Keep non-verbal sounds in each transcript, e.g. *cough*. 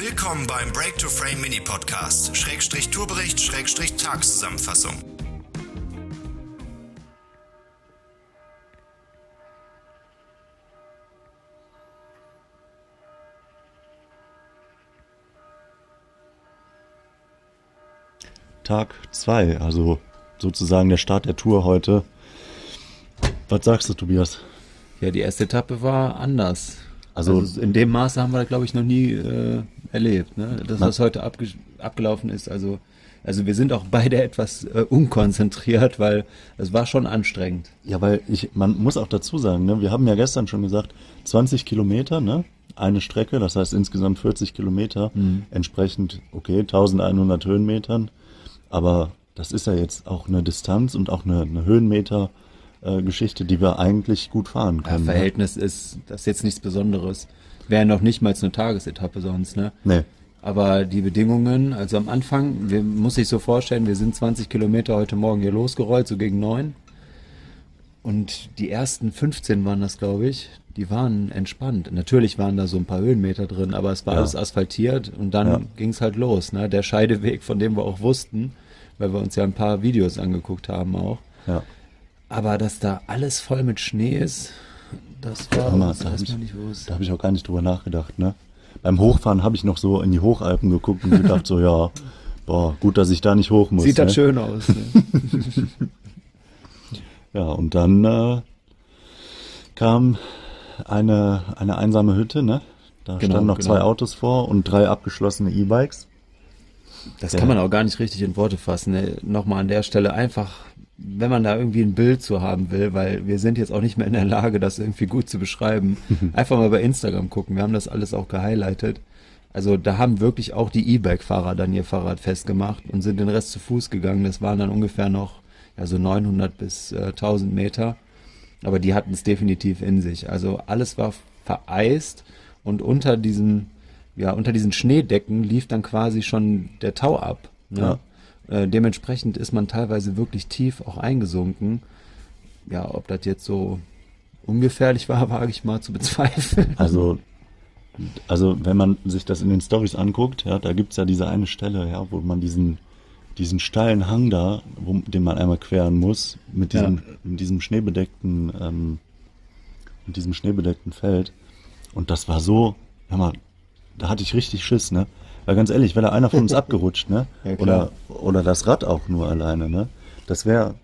Willkommen beim Break to Frame Mini Podcast, Schrägstrich Tourbericht, Schrägstrich Tageszusammenfassung. Tag 2, also sozusagen der Start der Tour heute. Was sagst du, Tobias? Ja, die erste Etappe war anders. Also, also in dem Maße haben wir, glaube ich, noch nie äh, erlebt. Ne? Das, was heute abge abgelaufen ist, also also wir sind auch beide etwas äh, unkonzentriert, weil es war schon anstrengend. Ja, weil ich, man muss auch dazu sagen, ne, wir haben ja gestern schon gesagt, 20 Kilometer, ne, eine Strecke, das heißt insgesamt 40 Kilometer, mhm. entsprechend, okay, 1100 Höhenmetern, aber das ist ja jetzt auch eine Distanz und auch eine, eine Höhenmeter, äh, Geschichte, die wir eigentlich gut fahren können. Ja, ne? Verhältnis ne? ist das ist jetzt nichts Besonderes. Wäre noch nicht mal eine Tagesetappe sonst, ne? Nee. Aber die Bedingungen, also am Anfang, wir, muss sich so vorstellen, wir sind 20 Kilometer heute Morgen hier losgerollt, so gegen neun. Und die ersten 15 waren das, glaube ich, die waren entspannt. Natürlich waren da so ein paar Höhenmeter drin, aber es war ja. alles asphaltiert und dann ja. ging es halt los. Ne? Der Scheideweg, von dem wir auch wussten, weil wir uns ja ein paar Videos angeguckt haben auch. Ja. Aber dass da alles voll mit Schnee ist, das war Hammer, da habe ich, da hab ich auch gar nicht drüber nachgedacht. Ne? Beim Hochfahren habe ich noch so in die Hochalpen geguckt und gedacht so, ja, boah, gut, dass ich da nicht hoch muss. Sieht ne? das schön aus. Ne? *laughs* ja, und dann äh, kam eine, eine einsame Hütte, ne? Da genau, standen noch genau. zwei Autos vor und drei abgeschlossene E-Bikes. Das ja. kann man auch gar nicht richtig in Worte fassen. Ne? Nochmal an der Stelle einfach wenn man da irgendwie ein Bild zu haben will, weil wir sind jetzt auch nicht mehr in der Lage, das irgendwie gut zu beschreiben, *laughs* einfach mal bei Instagram gucken. Wir haben das alles auch gehighlightet. Also da haben wirklich auch die E-Bike-Fahrer dann ihr Fahrrad festgemacht und sind den Rest zu Fuß gegangen. Das waren dann ungefähr noch ja, so 900 bis äh, 1000 Meter. Aber die hatten es definitiv in sich. Also alles war vereist und unter diesen, ja, unter diesen Schneedecken lief dann quasi schon der Tau ab. Ne? Ja. Äh, dementsprechend ist man teilweise wirklich tief auch eingesunken. Ja, ob das jetzt so ungefährlich war, *laughs* wage ich mal zu bezweifeln. Also, also wenn man sich das in den Stories anguckt, ja, da gibt's ja diese eine Stelle, ja, wo man diesen, diesen steilen Hang da, wo, den man einmal queren muss, mit diesem, ja. mit diesem schneebedeckten, ähm, mit diesem schneebedeckten Feld. Und das war so, hör mal, da hatte ich richtig Schiss, ne? Weil ganz ehrlich, wäre da einer von uns *laughs* abgerutscht, ne? Ja, oder, oder das Rad auch nur alleine, ne? Das wäre,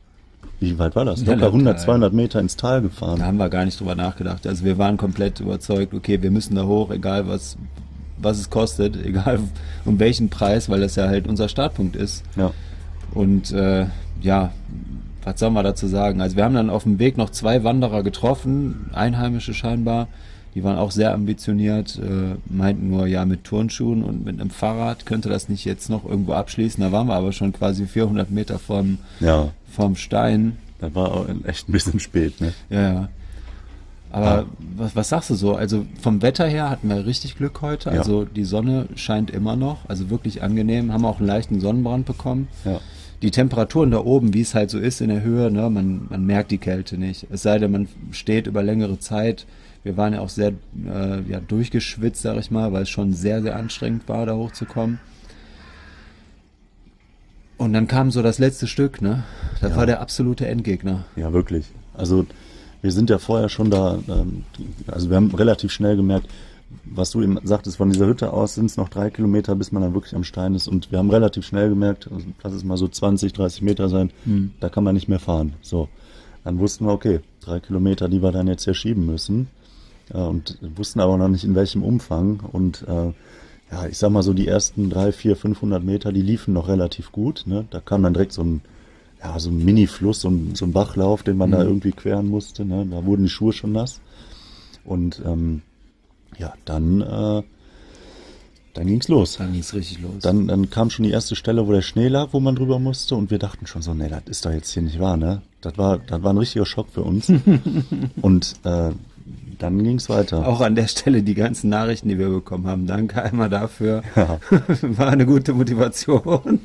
wie weit war das? Ja, Locker 100, 200 Meter ins Tal gefahren. Da haben wir gar nicht drüber nachgedacht. Also wir waren komplett überzeugt, okay, wir müssen da hoch, egal was, was es kostet, *laughs* egal um welchen Preis, weil das ja halt unser Startpunkt ist. Ja. Und äh, ja, was soll man dazu sagen? Also wir haben dann auf dem Weg noch zwei Wanderer getroffen, Einheimische scheinbar, die waren auch sehr ambitioniert, äh, meinten nur, ja, mit Turnschuhen und mit einem Fahrrad könnte das nicht jetzt noch irgendwo abschließen. Da waren wir aber schon quasi 400 Meter vom, ja. vom Stein. Da war auch echt ein bisschen spät, ne? Ja, ja. Aber ah. was, was sagst du so? Also vom Wetter her hatten wir richtig Glück heute. Ja. Also die Sonne scheint immer noch, also wirklich angenehm. Haben auch einen leichten Sonnenbrand bekommen. Ja. Die Temperaturen da oben, wie es halt so ist in der Höhe, ne, man, man merkt die Kälte nicht. Es sei denn, man steht über längere Zeit wir waren ja auch sehr äh, ja, durchgeschwitzt, sag ich mal, weil es schon sehr, sehr anstrengend war, da hochzukommen. Und dann kam so das letzte Stück, ne? Das ja. war der absolute Endgegner. Ja, wirklich. Also wir sind ja vorher schon da, ähm, also wir haben relativ schnell gemerkt, was du eben sagtest, von dieser Hütte aus sind es noch drei Kilometer, bis man dann wirklich am Stein ist. Und wir haben relativ schnell gemerkt, also lass es mal so 20, 30 Meter sein, mhm. da kann man nicht mehr fahren. So, dann wussten wir, okay, drei Kilometer, die wir dann jetzt hier schieben müssen und wussten aber noch nicht in welchem Umfang. Und äh, ja, ich sag mal so, die ersten drei, vier, 500 Meter, die liefen noch relativ gut. Ne? Da kam dann direkt so ein, ja, so ein Mini-Fluss, so ein, so ein Bachlauf, den man mhm. da irgendwie queren musste. Ne? Da wurden die Schuhe schon nass. Und ähm, ja, dann, äh, dann ging's los. Dann ging's richtig los. Dann, dann kam schon die erste Stelle, wo der Schnee lag, wo man drüber musste. Und wir dachten schon so, nee, das ist doch jetzt hier nicht wahr, ne? Das war, das war ein richtiger Schock für uns. *laughs* und äh, dann ging es weiter. Auch an der Stelle die ganzen Nachrichten, die wir bekommen haben. Danke einmal dafür. Ja. *laughs* War eine gute Motivation.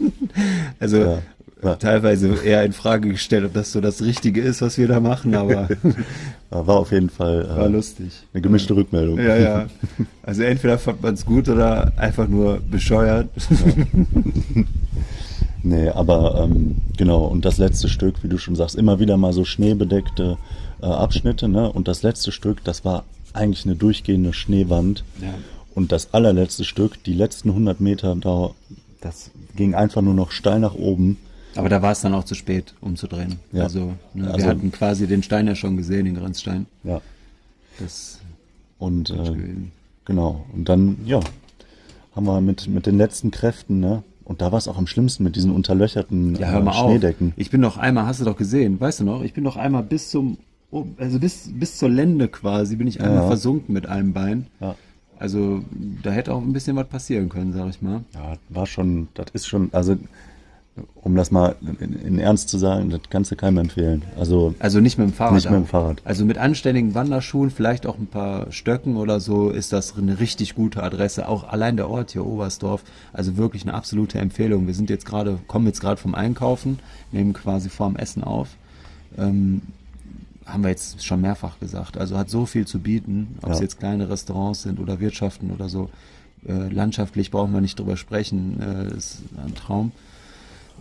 Also ja. Ja. teilweise eher in Frage gestellt, ob das so das Richtige ist, was wir da machen, aber *laughs* War auf jeden Fall äh, war lustig. eine gemischte ja. Rückmeldung. Ja, ja. Also entweder fand man es gut oder einfach nur bescheuert. Ja. *laughs* nee, aber ähm, genau, und das letzte Stück, wie du schon sagst, immer wieder mal so schneebedeckte äh, Abschnitte, ne? Und das letzte Stück, das war eigentlich eine durchgehende Schneewand. Ja. Und das allerletzte Stück, die letzten 100 Meter, da, das ging einfach nur noch steil nach oben. Aber da war es dann auch zu spät, umzudrehen. Ja. Also, ne, also, wir hatten quasi den Stein ja schon gesehen, den Grenzstein. Ja. Das und äh, genau. Und dann, ja, haben wir mit, mit den letzten Kräften, ne? Und da war es auch am schlimmsten mit diesen unterlöcherten ja, hör mal äh, Schneedecken. Auf. Ich bin doch einmal, hast du doch gesehen, weißt du noch, ich bin doch einmal bis zum, also bis, bis zur Lände quasi, bin ich einmal ja. versunken mit einem Bein. Ja. Also da hätte auch ein bisschen was passieren können, sag ich mal. Ja, war schon, das ist schon, also um das mal in, in, Ernst zu sagen, das kannst du keinem empfehlen. Also, also nicht mit dem Fahrrad. Nicht mit dem Fahrrad. Also mit anständigen Wanderschuhen, vielleicht auch ein paar Stöcken oder so, ist das eine richtig gute Adresse. Auch allein der Ort hier, Oberstdorf, also wirklich eine absolute Empfehlung. Wir sind jetzt gerade, kommen jetzt gerade vom Einkaufen, nehmen quasi vorm Essen auf. Ähm, haben wir jetzt schon mehrfach gesagt. Also hat so viel zu bieten, ob ja. es jetzt kleine Restaurants sind oder Wirtschaften oder so. Äh, landschaftlich brauchen wir nicht drüber sprechen, äh, ist ein Traum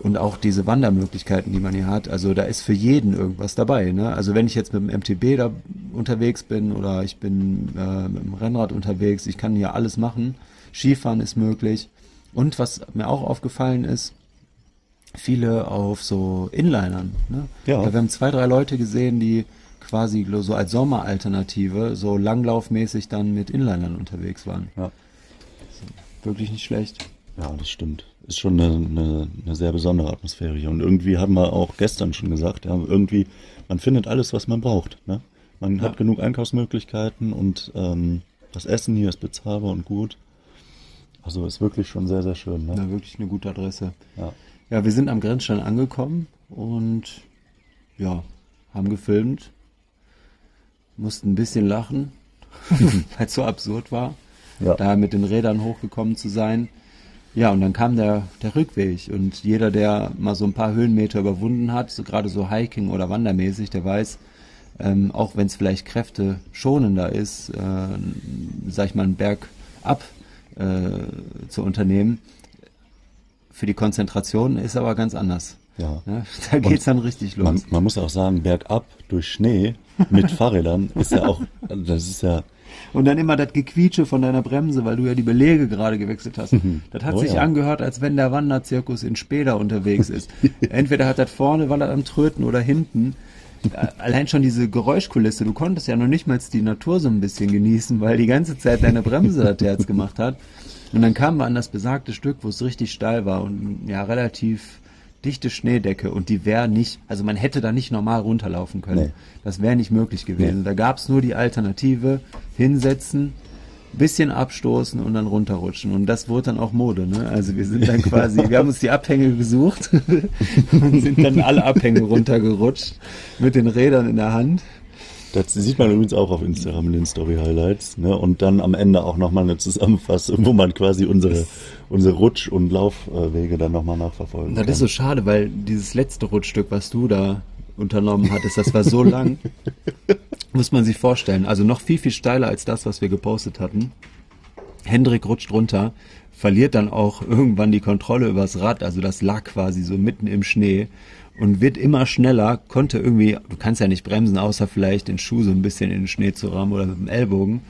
und auch diese Wandermöglichkeiten, die man hier hat. Also da ist für jeden irgendwas dabei. Ne? Also wenn ich jetzt mit dem MTB da unterwegs bin oder ich bin äh, mit dem Rennrad unterwegs, ich kann hier alles machen. Skifahren ist möglich. Und was mir auch aufgefallen ist, viele auf so Inlinern. Ne? Ja. Wir haben zwei, drei Leute gesehen, die quasi so als Sommeralternative so langlaufmäßig dann mit Inlinern unterwegs waren. Ja. Wirklich nicht schlecht. Ja, das stimmt ist schon eine, eine, eine, sehr besondere Atmosphäre hier. Und irgendwie haben wir auch gestern schon gesagt, ja, irgendwie, man findet alles, was man braucht. Ne? Man ja. hat genug Einkaufsmöglichkeiten und ähm, das Essen hier ist bezahlbar und gut. Also ist wirklich schon sehr, sehr schön. Ne? Ja, wirklich eine gute Adresse. Ja. Ja, wir sind am Grenzstein angekommen und ja, haben gefilmt, mussten ein bisschen lachen, *laughs* weil es so absurd war, ja. da mit den Rädern hochgekommen zu sein. Ja, und dann kam der, der Rückweg und jeder, der mal so ein paar Höhenmeter überwunden hat, so gerade so Hiking oder Wandermäßig, der weiß, ähm, auch wenn es vielleicht Kräfte schonender ist, äh, sag ich mal, einen Berg ab äh, zu unternehmen, für die Konzentration ist aber ganz anders. Ja. ja da geht's und dann richtig los. Man, man muss auch sagen, bergab durch Schnee mit *laughs* Fahrrädern ist ja auch, das ist ja und dann immer das Gequietsche von deiner Bremse, weil du ja die Belege gerade gewechselt hast. Mhm. Das hat oh, sich ja. angehört, als wenn der Wanderzirkus in Speder unterwegs ist. *laughs* Entweder hat das vorne, weil er am Tröten oder hinten. Allein schon diese Geräuschkulisse, du konntest ja noch nicht mal die Natur so ein bisschen genießen, weil die ganze Zeit deine Bremse das Herz gemacht hat. Und dann kamen wir an das besagte Stück, wo es richtig steil war und ja relativ dichte Schneedecke und die wäre nicht, also man hätte da nicht normal runterlaufen können. Nee. Das wäre nicht möglich gewesen. Nee. Da gab es nur die Alternative, hinsetzen, bisschen abstoßen und dann runterrutschen. Und das wurde dann auch Mode. Ne? Also wir sind dann quasi, wir haben uns die Abhänge gesucht *laughs* und sind dann alle Abhänge runtergerutscht mit den Rädern in der Hand. Das sieht man übrigens auch auf Instagram in den Story Highlights. Ne? Und dann am Ende auch nochmal eine Zusammenfassung, wo man quasi unsere, unsere Rutsch- und Laufwege dann nochmal nachverfolgen das kann. Das ist so schade, weil dieses letzte Rutschstück, was du da unternommen hattest, das war so lang. *laughs* muss man sich vorstellen. Also noch viel, viel steiler als das, was wir gepostet hatten. Hendrik rutscht runter, verliert dann auch *laughs* irgendwann die Kontrolle übers Rad. Also das lag quasi so mitten im Schnee und wird immer schneller, konnte irgendwie, du kannst ja nicht bremsen, außer vielleicht den Schuh so ein bisschen in den Schnee zu rammen oder mit dem Ellbogen.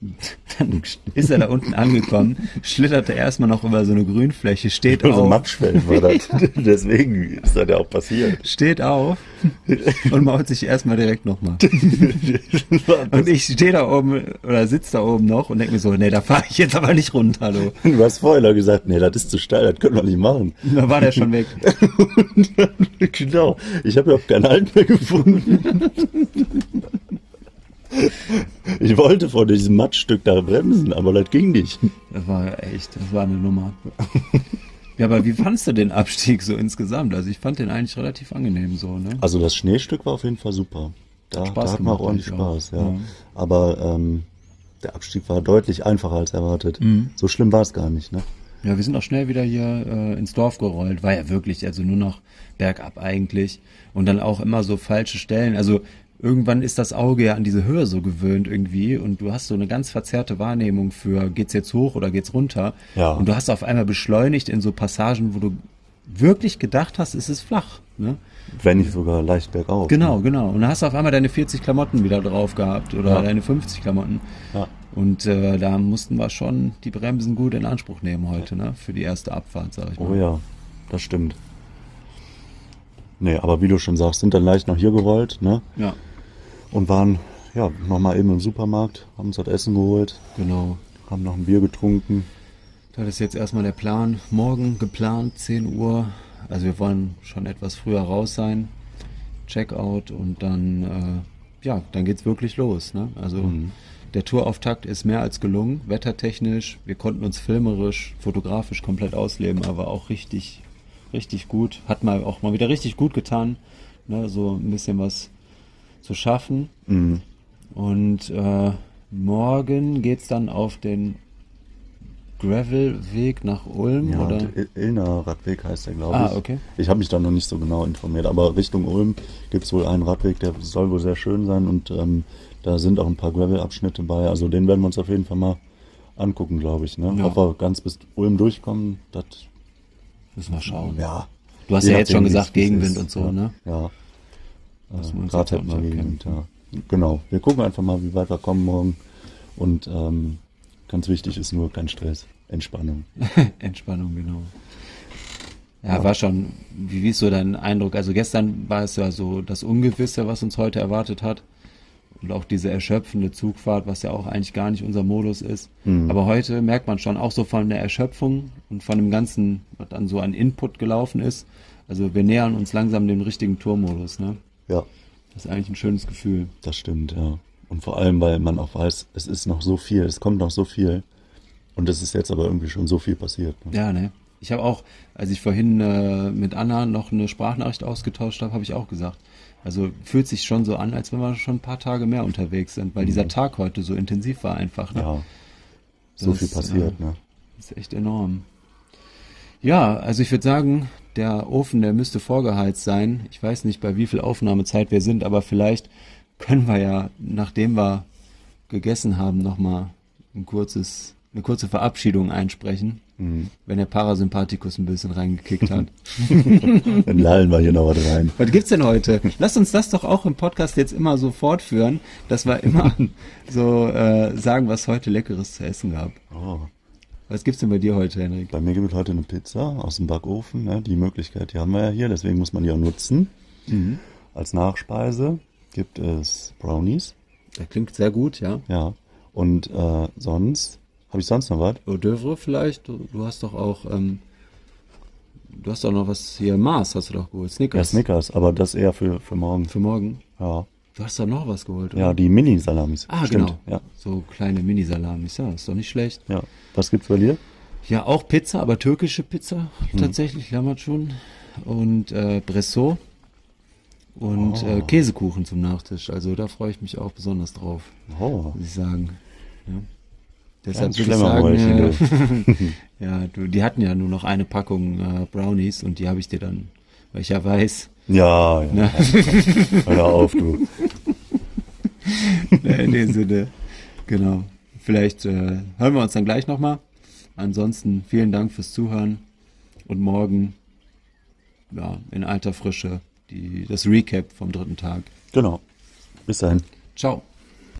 *laughs* Dann ist er da unten angekommen, schlitterte erstmal noch über so eine Grünfläche, steht auf. So Matschfeld war das. *laughs* Deswegen ist das ja auch passiert. Steht auf und maut sich erstmal direkt nochmal. *laughs* und ich stehe da oben oder sitze da oben noch und denke mir so, nee, da fahre ich jetzt aber nicht runter, hallo. Du hast vorher gesagt, nee, das ist zu steil, das können wir nicht machen. Da war der schon weg. genau. Ich habe überhaupt keinen Halt mehr gefunden. Ich wollte vor diesem Mattstück da bremsen, aber das ging nicht. Das war echt, das war eine Nummer. Ja, aber wie fandst du den Abstieg so insgesamt? Also ich fand den eigentlich relativ angenehm so, ne? Also das Schneestück war auf jeden Fall super. Da, hat, da hat man auch ordentlich Spaß, ja. ja. Aber ähm, der Abstieg war deutlich einfacher als erwartet. Mhm. So schlimm war es gar nicht, ne? Ja, wir sind auch schnell wieder hier äh, ins Dorf gerollt. War ja wirklich, also nur noch bergab eigentlich. Und dann auch immer so falsche Stellen. Also irgendwann ist das Auge ja an diese Höhe so gewöhnt irgendwie und du hast so eine ganz verzerrte Wahrnehmung für geht's jetzt hoch oder geht's runter. Ja. Und du hast auf einmal beschleunigt in so Passagen, wo du wirklich gedacht hast, es ist flach. Ne? Wenn nicht sogar leicht bergauf. Genau, Ne? genau. Und dann hast du auf einmal deine 40 Klamotten wieder drauf gehabt oder Ja. deine 50 Klamotten. Ja. Und äh, da mussten wir schon die Bremsen gut in Anspruch nehmen heute, ne? Für die erste Abfahrt, sag ich mal. Oh ja, das stimmt. Nee, aber wie du schon sagst, sind dann leicht noch hier gerollt, ne? Ja, Und waren, ja, nochmal eben im Supermarkt, haben uns das Essen geholt, genau. haben noch ein Bier getrunken. Das ist jetzt erstmal der Plan. Morgen geplant, 10 Uhr. Also wir wollen schon etwas früher raus sein. Checkout und dann, äh, ja, dann geht's wirklich los. Ne? Also der Tourauftakt ist mehr als gelungen, wettertechnisch. Wir konnten uns filmerisch, fotografisch komplett ausleben, aber auch richtig, richtig gut. Hat mal auch mal wieder richtig gut getan, ne? so ein bisschen was zu schaffen. Mhm. Und äh, morgen geht's dann auf den Gravelweg nach Ulm Ja, oder? der Il- Illner Radweg heißt der, glaube Ah, ich. okay. Ich habe mich da noch nicht so genau informiert, aber Richtung Ulm gibt's wohl einen Radweg, der soll wohl sehr schön sein und ähm, da sind auch ein paar Gravel-Abschnitte bei. Also den werden wir uns auf jeden Fall mal angucken, glaube ich. Ne? Ja. Ob wir ganz bis Ulm durchkommen, das Müssen wir schauen. ja. Du hast Je ja jetzt schon gesagt, Gegenwind ist. und so, ja. ne? Ja. Wir Äh, jetzt hätten wir Gegenwind, ja. Genau. Wir gucken einfach mal, wie weit wir kommen morgen. Und ähm, ganz wichtig ist nur kein Stress, Entspannung. *laughs* Entspannung, genau. Ja, war schon, wie, wie ist so dein Eindruck? Also gestern war es ja so das Ungewisse, was uns heute erwartet hat. Und auch diese erschöpfende Zugfahrt, was ja auch eigentlich gar nicht unser Modus ist. Mhm. Aber heute merkt man schon auch so von der Erschöpfung und von dem Ganzen, was dann so an Input gelaufen ist. Also wir nähern uns langsam dem richtigen Tourmodus, ne? Ja, Das ist eigentlich ein schönes Gefühl. das stimmt, ja. Und vor allem, weil man auch weiß, es ist noch so viel, es kommt noch so viel. Und es ist jetzt aber irgendwie schon so viel passiert. Ne? Ja, ne? Ich habe auch, als ich vorhin äh, mit Anna noch eine Sprachnachricht ausgetauscht habe, habe ich auch gesagt. Also fühlt sich schon so an, als wenn wir schon ein paar Tage mehr unterwegs sind, weil dieser Tag heute so intensiv war einfach. Ne? Ja, so Das, viel passiert. äh, ne? Ist echt enorm. Ja, also ich würde sagen, der Ofen, der müsste vorgeheizt sein. Ich weiß nicht, bei wie viel Aufnahmezeit wir sind, aber vielleicht können wir ja, nachdem wir gegessen haben, nochmal ein kurzes, eine kurze Verabschiedung einsprechen, wenn der Parasympathikus ein bisschen reingekickt hat. *laughs* Dann lallen wir hier noch was rein. Was gibt's denn heute? Lass uns das doch auch im Podcast jetzt immer so fortführen, dass wir immer *laughs* so äh, sagen, was heute Leckeres zu essen gab. Oh. Was gibt's denn bei dir heute, Henrik? Bei mir gibt es heute eine Pizza aus dem Backofen. Ne? Die Möglichkeit, die haben wir ja hier, deswegen muss man die auch nutzen. Als Nachspeise gibt es Brownies. Das klingt sehr gut, ja. Ja. Und äh, sonst, habe ich sonst noch was? Hors d'oeuvre vielleicht? Du, du hast doch auch, ähm, du hast doch noch was hier, Mars hast du doch geholt, Ja, Snickers. Snickers, aber das eher für, für morgen. Für morgen. Ja. Du hast doch noch was geholt, oder? Ja, die Mini-Salamis. Ah, Stimmt. genau. Ja. So kleine Mini-Salamis, ja, ist doch nicht schlecht. ja. Was gibt's bei dir? Ja, auch Pizza, aber türkische Pizza tatsächlich, Lammertschun und äh, Bresso und äh, Käsekuchen zum Nachtisch. Also da freue ich mich auch besonders drauf, Oh. muss ich sagen. Ja. Deshalb würde ich sagen, Bräuchchen, äh, *laughs* ja, du, die hatten ja nur noch eine Packung äh, Brownies und die habe ich dir dann, weil ich ja weiß, Ja, ja. ne, Hör auf, du. *laughs* *laughs* in dem Sinne, genau. Vielleicht äh, hören wir uns dann gleich nochmal. Ansonsten vielen Dank fürs Zuhören und morgen ja, in alter Frische die, das Recap vom dritten Tag. Genau. Bis dahin. Ciao.